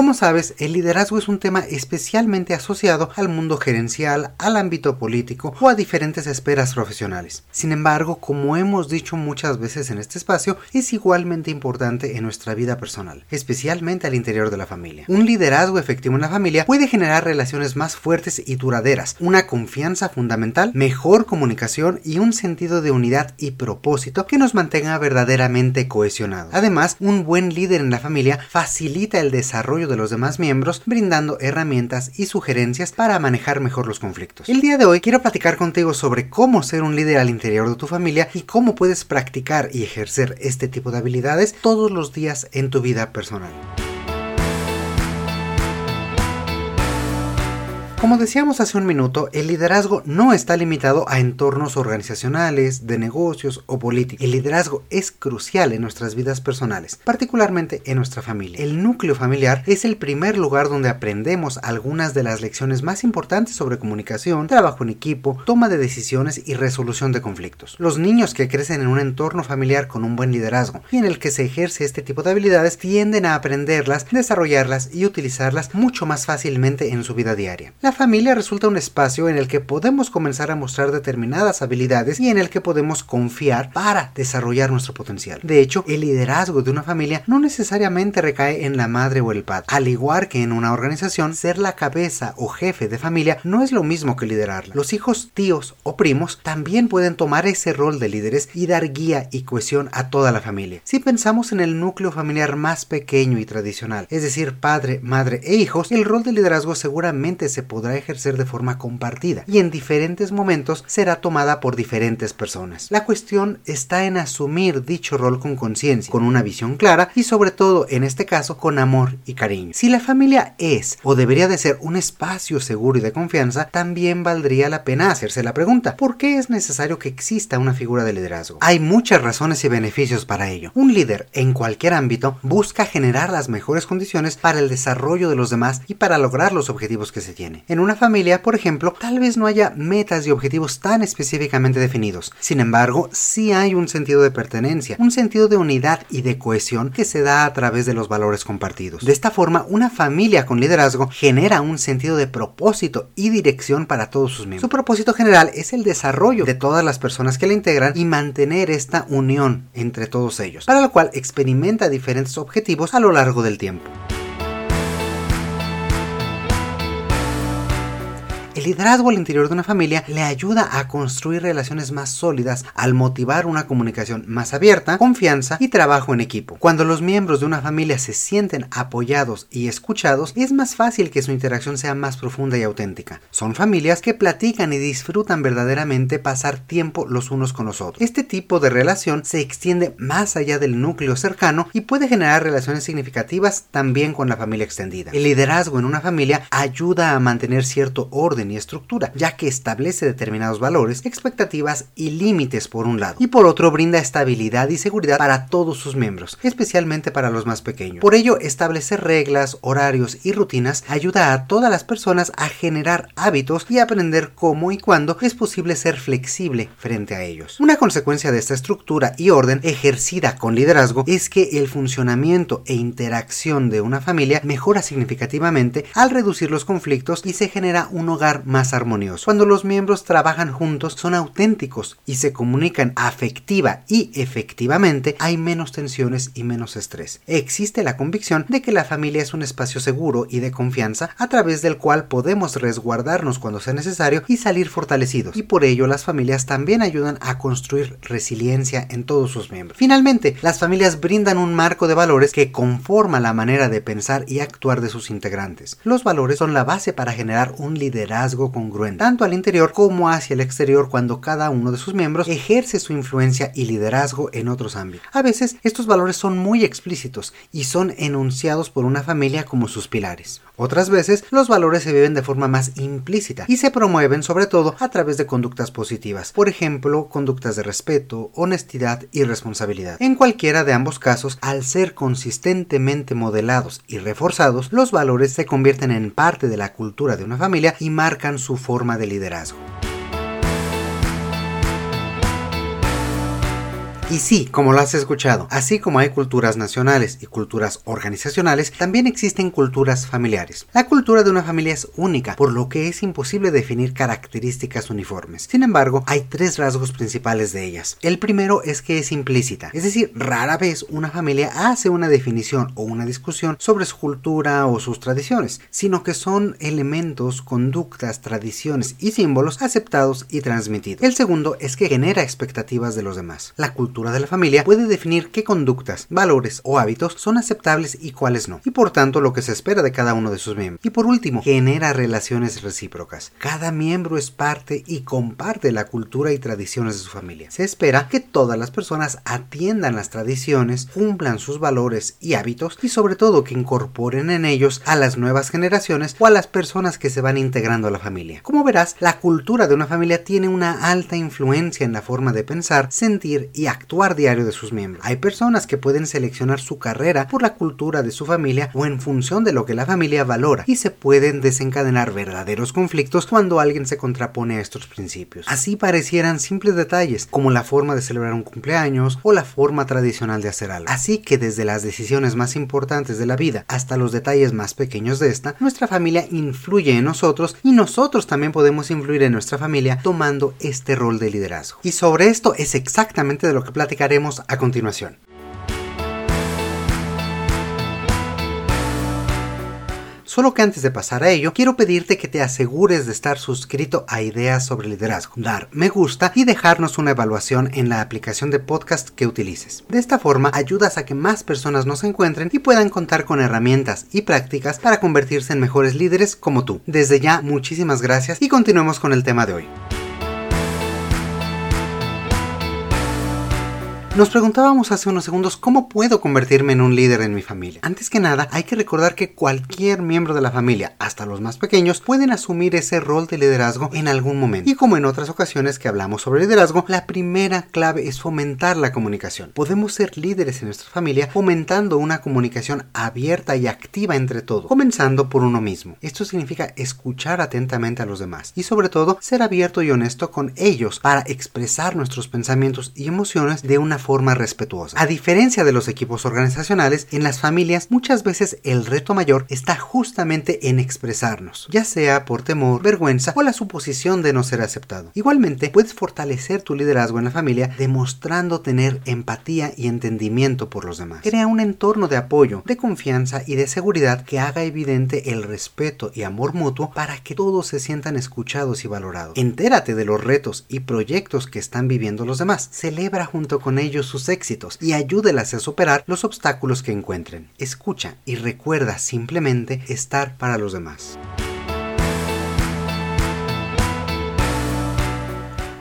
Como sabes, el liderazgo es un tema especialmente asociado al mundo gerencial, al ámbito político o a diferentes esferas profesionales. Sin embargo, como hemos dicho muchas veces en este espacio, es igualmente importante en nuestra vida personal, especialmente al interior de la familia. Un liderazgo efectivo en la familia puede generar relaciones más fuertes y duraderas, una confianza fundamental, mejor comunicación y un sentido de unidad y propósito que nos mantenga verdaderamente cohesionados. Además, un buen líder en la familia facilita el desarrollo de los demás miembros, brindando herramientas y sugerencias para manejar mejor los conflictos. El día de hoy quiero platicar contigo sobre cómo ser un líder al interior de tu familia y cómo puedes practicar y ejercer este tipo de habilidades todos los días en tu vida personal. Como decíamos hace un minuto, el liderazgo no está limitado a entornos organizacionales, de negocios o políticos. El liderazgo es crucial en nuestras vidas personales, particularmente en nuestra familia. El núcleo familiar es el primer lugar donde aprendemos algunas de las lecciones más importantes sobre comunicación, trabajo en equipo, toma de decisiones y resolución de conflictos. Los niños que crecen en un entorno familiar con un buen liderazgo y en el que se ejerce este tipo de habilidades tienden a aprenderlas, desarrollarlas y utilizarlas mucho más fácilmente en su vida diaria. Familia resulta un espacio en el que podemos comenzar a mostrar determinadas habilidades y en el que podemos confiar para desarrollar nuestro potencial. De hecho, el liderazgo de una familia no necesariamente recae en la madre o el padre. Al igual que en una organización, ser la cabeza o jefe de familia no es lo mismo que liderarla. Los hijos, tíos o primos también pueden tomar ese rol de líderes y dar guía y cohesión a toda la familia. Si pensamos en el núcleo familiar más pequeño y tradicional, es decir, padre, madre e hijos, el rol de liderazgo seguramente se podrá podrá ejercer de forma compartida y en diferentes momentos será tomada por diferentes personas. La cuestión está en asumir dicho rol con conciencia, con una visión clara y sobre todo en este caso con amor y cariño. Si la familia es o debería de ser un espacio seguro y de confianza, también valdría la pena hacerse la pregunta, ¿por qué es necesario que exista una figura de liderazgo? Hay muchas razones y beneficios para ello. Un líder en cualquier ámbito busca generar las mejores condiciones para el desarrollo de los demás y para lograr los objetivos que se tiene. En una familia, por ejemplo, tal vez no haya metas y objetivos tan específicamente definidos. Sin embargo, sí hay un sentido de pertenencia, un sentido de unidad y de cohesión que se da a través de los valores compartidos. De esta forma, una familia con liderazgo genera un sentido de propósito y dirección para todos sus miembros. Su propósito general es el desarrollo de todas las personas que la integran y mantener esta unión entre todos ellos, para lo cual experimenta diferentes objetivos a lo largo del tiempo. El liderazgo al interior de una familia le ayuda a construir relaciones más sólidas al motivar una comunicación más abierta, confianza y trabajo en equipo. Cuando los miembros de una familia se sienten apoyados y escuchados, es más fácil que su interacción sea más profunda y auténtica. Son familias que platican y disfrutan verdaderamente pasar tiempo los unos con los otros. Este tipo de relación se extiende más allá del núcleo cercano y puede generar relaciones significativas también con la familia extendida. El liderazgo en una familia ayuda a mantener cierto orden estructura, ya que establece determinados valores, expectativas y límites por un lado, y por otro brinda estabilidad y seguridad para todos sus miembros, especialmente para los más pequeños. Por ello, establecer reglas, horarios y rutinas ayuda a todas las personas a generar hábitos y aprender cómo y cuándo es posible ser flexible frente a ellos. Una consecuencia de esta estructura y orden ejercida con liderazgo es que el funcionamiento e interacción de una familia mejora significativamente al reducir los conflictos y se genera un hogar más armonioso. Cuando los miembros trabajan juntos, son auténticos y se comunican afectiva y efectivamente, hay menos tensiones y menos estrés. Existe la convicción de que la familia es un espacio seguro y de confianza a través del cual podemos resguardarnos cuando sea necesario y salir fortalecidos. Y por ello las familias también ayudan a construir resiliencia en todos sus miembros. Finalmente, las familias brindan un marco de valores que conforma la manera de pensar y actuar de sus integrantes. Los valores son la base para generar un liderazgo liderazgo congruente, tanto al interior como hacia el exterior cuando cada uno de sus miembros ejerce su influencia y liderazgo en otros ámbitos. A veces estos valores son muy explícitos y son enunciados por una familia como sus pilares. Otras veces los valores se viven de forma más implícita y se promueven sobre todo a través de conductas positivas, por ejemplo, conductas de respeto, honestidad y responsabilidad. En cualquiera de ambos casos, al ser consistentemente modelados y reforzados, los valores se convierten en parte de la cultura de una familia y marcan su forma de liderazgo. Y sí, como lo has escuchado, así como hay culturas nacionales y culturas organizacionales, también existen culturas familiares. La cultura de una familia es única, por lo que es imposible definir características uniformes. Sin embargo, hay tres rasgos principales de ellas. El primero es que es implícita, es decir, rara vez una familia hace una definición o una discusión sobre su cultura o sus tradiciones, sino que son elementos, conductas, tradiciones y símbolos aceptados y transmitidos. El segundo es que genera expectativas de los demás. La cultura de la familia puede definir qué conductas, valores o hábitos son aceptables y cuáles no, y por tanto lo que se espera de cada uno de sus miembros. Y por último, genera relaciones recíprocas. Cada miembro es parte y comparte la cultura y tradiciones de su familia. Se espera que todas las personas atiendan las tradiciones, cumplan sus valores y hábitos y sobre todo que incorporen en ellos a las nuevas generaciones o a las personas que se van integrando a la familia. Como verás, la cultura de una familia tiene una alta influencia en la forma de pensar, sentir y actuar diario de sus miembros. Hay personas que pueden seleccionar su carrera por la cultura de su familia o en función de lo que la familia valora y se pueden desencadenar verdaderos conflictos cuando alguien se contrapone a estos principios. Así parecieran simples detalles como la forma de celebrar un cumpleaños o la forma tradicional de hacer algo. Así que desde las decisiones más importantes de la vida hasta los detalles más pequeños de esta, nuestra familia influye en nosotros y nosotros también podemos influir en nuestra familia tomando este rol de liderazgo. Y sobre esto es exactamente de lo que platicaremos a continuación. Solo que antes de pasar a ello, quiero pedirte que te asegures de estar suscrito a Ideas sobre Liderazgo, dar me gusta y dejarnos una evaluación en la aplicación de podcast que utilices. De esta forma ayudas a que más personas nos encuentren y puedan contar con herramientas y prácticas para convertirse en mejores líderes como tú. Desde ya, muchísimas gracias y continuemos con el tema de hoy. Nos preguntábamos hace unos segundos cómo puedo convertirme en un líder en mi familia. Antes que nada, hay que recordar que cualquier miembro de la familia, hasta los más pequeños, pueden asumir ese rol de liderazgo en algún momento. Y como en otras ocasiones que hablamos sobre liderazgo, la primera clave es fomentar la comunicación. Podemos ser líderes en nuestra familia fomentando una comunicación abierta y activa entre todos, comenzando por uno mismo. Esto significa escuchar atentamente a los demás y sobre todo ser abierto y honesto con ellos para expresar nuestros pensamientos y emociones de una forma respetuosa. A diferencia de los equipos organizacionales, en las familias muchas veces el reto mayor está justamente en expresarnos, ya sea por temor, vergüenza o la suposición de no ser aceptado. Igualmente, puedes fortalecer tu liderazgo en la familia demostrando tener empatía y entendimiento por los demás. Crea un entorno de apoyo, de confianza y de seguridad que haga evidente el respeto y amor mutuo para que todos se sientan escuchados y valorados. Entérate de los retos y proyectos que están viviendo los demás. Celebra junto con ellos sus éxitos y ayúdelas a superar los obstáculos que encuentren. Escucha y recuerda simplemente estar para los demás.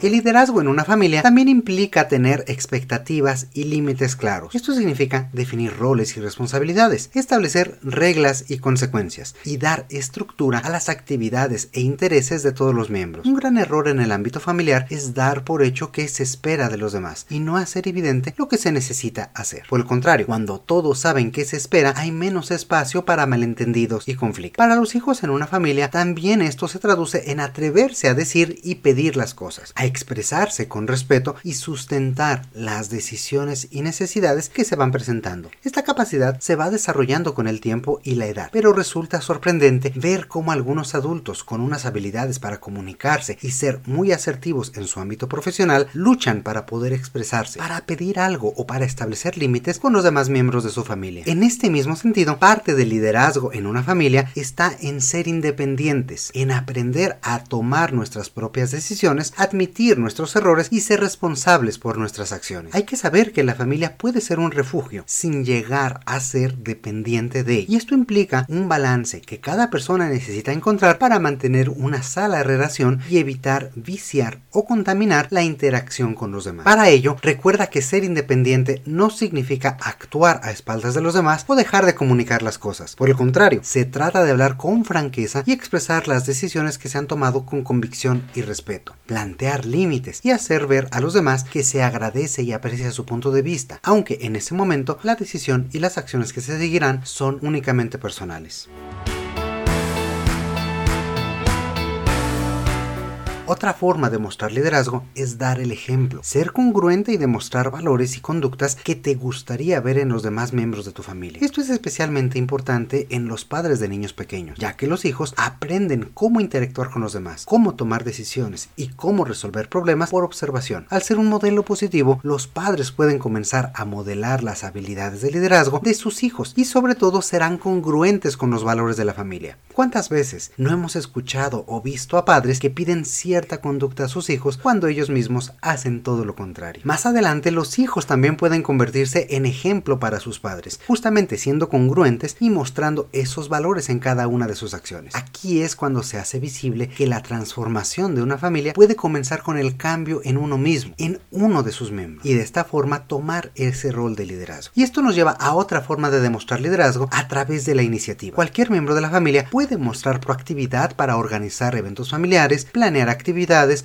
El liderazgo en una familia también implica tener expectativas y límites claros. Esto significa definir roles y responsabilidades, establecer reglas y consecuencias y dar estructura a las actividades e intereses de todos los miembros. Un gran error en el ámbito familiar es dar por hecho que se espera de los demás y no hacer evidente lo que se necesita hacer. Por el contrario, cuando todos saben qué se espera, hay menos espacio para malentendidos y conflictos. Para los hijos en una familia, también esto se traduce en atreverse a decir y pedir las cosas expresarse con respeto y sustentar las decisiones y necesidades que se van presentando. Esta capacidad se va desarrollando con el tiempo y la edad, pero resulta sorprendente ver cómo algunos adultos con unas habilidades para comunicarse y ser muy asertivos en su ámbito profesional luchan para poder expresarse, para pedir algo o para establecer límites con los demás miembros de su familia. En este mismo sentido, parte del liderazgo en una familia está en ser independientes, en aprender a tomar nuestras propias decisiones, admitir admitir nuestros errores y ser responsables por nuestras acciones. Hay que saber que la familia puede ser un refugio sin llegar a ser dependiente de y esto implica un balance que cada persona necesita encontrar para mantener una sala relación y evitar viciar o contaminar la interacción con los demás. Para ello, recuerda que ser independiente no significa actuar a espaldas de los demás o dejar de comunicar las cosas. Por el contrario, se trata de hablar con franqueza y expresar las decisiones que se han tomado con convicción y respeto, plantear límites y hacer ver a los demás que se agradece y aprecia su punto de vista, aunque en ese momento la decisión y las acciones que se seguirán son únicamente personales. Otra forma de mostrar liderazgo es dar el ejemplo, ser congruente y demostrar valores y conductas que te gustaría ver en los demás miembros de tu familia. Esto es especialmente importante en los padres de niños pequeños, ya que los hijos aprenden cómo interactuar con los demás, cómo tomar decisiones y cómo resolver problemas por observación. Al ser un modelo positivo, los padres pueden comenzar a modelar las habilidades de liderazgo de sus hijos y sobre todo serán congruentes con los valores de la familia. ¿Cuántas veces no hemos escuchado o visto a padres que piden cierta conducta a sus hijos cuando ellos mismos hacen todo lo contrario? Más adelante los hijos también pueden convertirse en ejemplo para sus padres, justamente siendo congruentes y mostrando esos valores en cada una de sus acciones. Aquí es cuando se hace visible que la transformación de una familia puede comenzar con el cambio en uno mismo, en uno de sus miembros, y de esta forma tomar ese rol de liderazgo. Y esto nos lleva a otra forma de demostrar liderazgo a través de la iniciativa. Cualquier miembro de la familia puede demostrar proactividad para organizar eventos familiares, planear actividades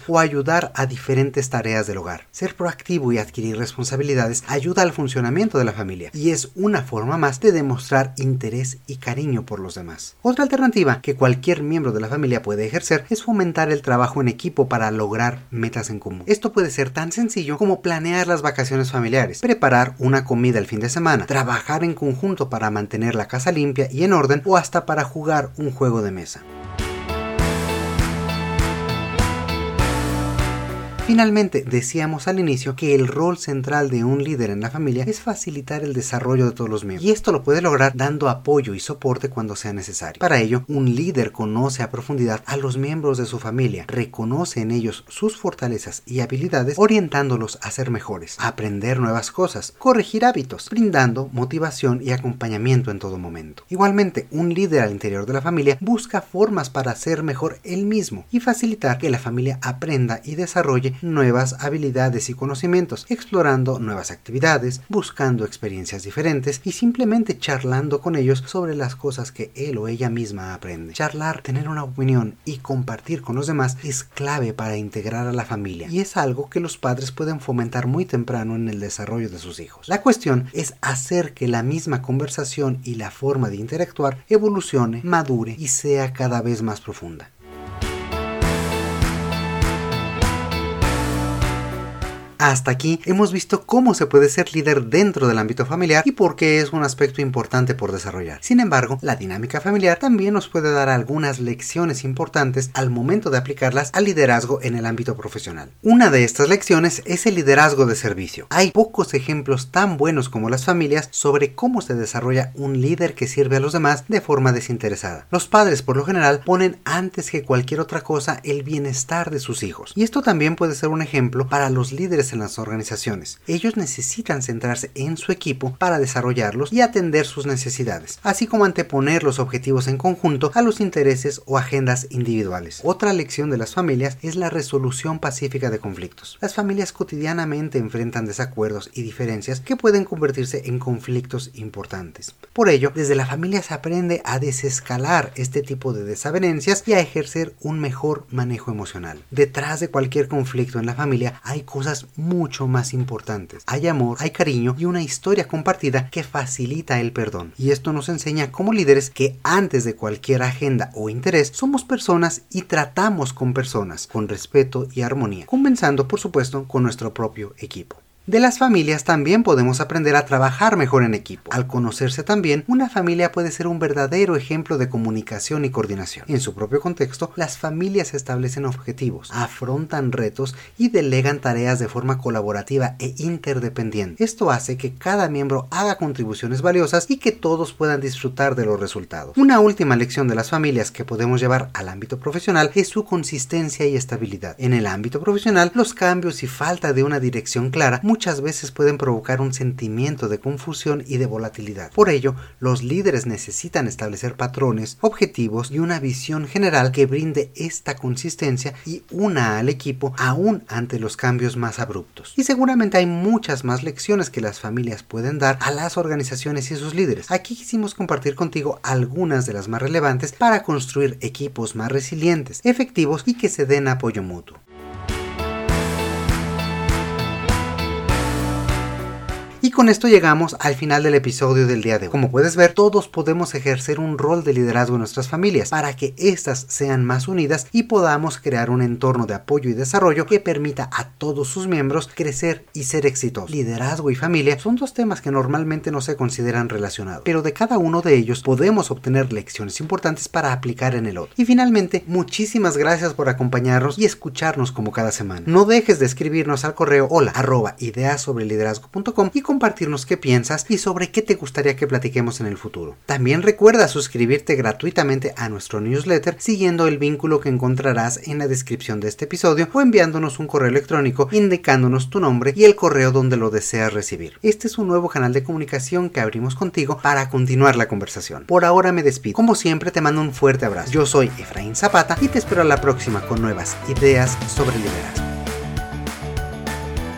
o ayudar a diferentes tareas del hogar. Ser proactivo y adquirir responsabilidades ayuda al funcionamiento de la familia y es una forma más de demostrar interés y cariño por los demás. Otra alternativa que cualquier miembro de la familia puede ejercer es fomentar el trabajo en equipo para lograr metas en común. Esto puede ser tan sencillo como planear las vacaciones familiares, preparar una comida el fin de semana, trabajar en conjunto para mantener la casa limpia y en orden o hasta para jugar un juego de mesa. Finalmente, decíamos al inicio que el rol central de un líder en la familia es facilitar el desarrollo de todos los miembros. Y esto lo puede lograr dando apoyo y soporte cuando sea necesario. Para ello, un líder conoce a profundidad a los miembros de su familia, reconoce en ellos sus fortalezas y habilidades, orientándolos a ser mejores, aprender nuevas cosas, corregir hábitos, brindando motivación y acompañamiento en todo momento. Igualmente, un líder al interior de la familia busca formas para ser mejor él mismo y facilitar que la familia aprenda y desarrolle nuevas habilidades y conocimientos, explorando nuevas actividades, buscando experiencias diferentes y simplemente charlando con ellos sobre las cosas que él o ella misma aprende. Charlar, tener una opinión y compartir con los demás es clave para integrar a la familia y es algo que los padres pueden fomentar muy temprano en el desarrollo de sus hijos. La cuestión es hacer que la misma conversación y la forma de interactuar evolucione, madure y sea cada vez más profunda. Hasta aquí hemos visto cómo se puede ser líder dentro del ámbito familiar y por qué es un aspecto importante por desarrollar. Sin embargo, la dinámica familiar también nos puede dar algunas lecciones importantes al momento de aplicarlas al liderazgo en el ámbito profesional. Una de estas lecciones es el liderazgo de servicio. Hay pocos ejemplos tan buenos como las familias sobre cómo se desarrolla un líder que sirve a los demás de forma desinteresada. Los padres por lo general ponen antes que cualquier otra cosa el bienestar de sus hijos. Y esto también puede ser un ejemplo para los líderes en las organizaciones. Ellos necesitan centrarse en su equipo para desarrollarlos y atender sus necesidades, así como anteponer los objetivos en conjunto a los intereses o agendas individuales. Otra lección de las familias es la resolución pacífica de conflictos. Las familias cotidianamente enfrentan desacuerdos y diferencias que pueden convertirse en conflictos importantes. Por ello, desde la familia se aprende a desescalar este tipo de desavenencias y a ejercer un mejor manejo emocional. Detrás de cualquier conflicto en la familia hay cosas mucho más importantes. Hay amor, hay cariño y una historia compartida que facilita el perdón. Y esto nos enseña como líderes que antes de cualquier agenda o interés somos personas y tratamos con personas con respeto y armonía, comenzando por supuesto con nuestro propio equipo. De las familias también podemos aprender a trabajar mejor en equipo. Al conocerse también, una familia puede ser un verdadero ejemplo de comunicación y coordinación. En su propio contexto, las familias establecen objetivos, afrontan retos y delegan tareas de forma colaborativa e interdependiente. Esto hace que cada miembro haga contribuciones valiosas y que todos puedan disfrutar de los resultados. Una última lección de las familias que podemos llevar al ámbito profesional es su consistencia y estabilidad. En el ámbito profesional, los cambios y falta de una dirección clara muchas veces pueden provocar un sentimiento de confusión y de volatilidad. Por ello, los líderes necesitan establecer patrones, objetivos y una visión general que brinde esta consistencia y una al equipo aún ante los cambios más abruptos. Y seguramente hay muchas más lecciones que las familias pueden dar a las organizaciones y sus líderes. Aquí quisimos compartir contigo algunas de las más relevantes para construir equipos más resilientes, efectivos y que se den apoyo mutuo. Y con esto llegamos al final del episodio del día de hoy. Como puedes ver, todos podemos ejercer un rol de liderazgo en nuestras familias para que éstas sean más unidas y podamos crear un entorno de apoyo y desarrollo que permita a todos sus miembros crecer y ser exitosos. Liderazgo y familia son dos temas que normalmente no se consideran relacionados, pero de cada uno de ellos podemos obtener lecciones importantes para aplicar en el otro. Y finalmente, muchísimas gracias por acompañarnos y escucharnos como cada semana. No dejes de escribirnos al correo hola y compartirnos qué piensas y sobre qué te gustaría que platiquemos en el futuro. También recuerda suscribirte gratuitamente a nuestro newsletter siguiendo el vínculo que encontrarás en la descripción de este episodio o enviándonos un correo electrónico indicándonos tu nombre y el correo donde lo deseas recibir. Este es un nuevo canal de comunicación que abrimos contigo para continuar la conversación. Por ahora me despido. Como siempre te mando un fuerte abrazo. Yo soy Efraín Zapata y te espero a la próxima con nuevas ideas sobre liderazgo.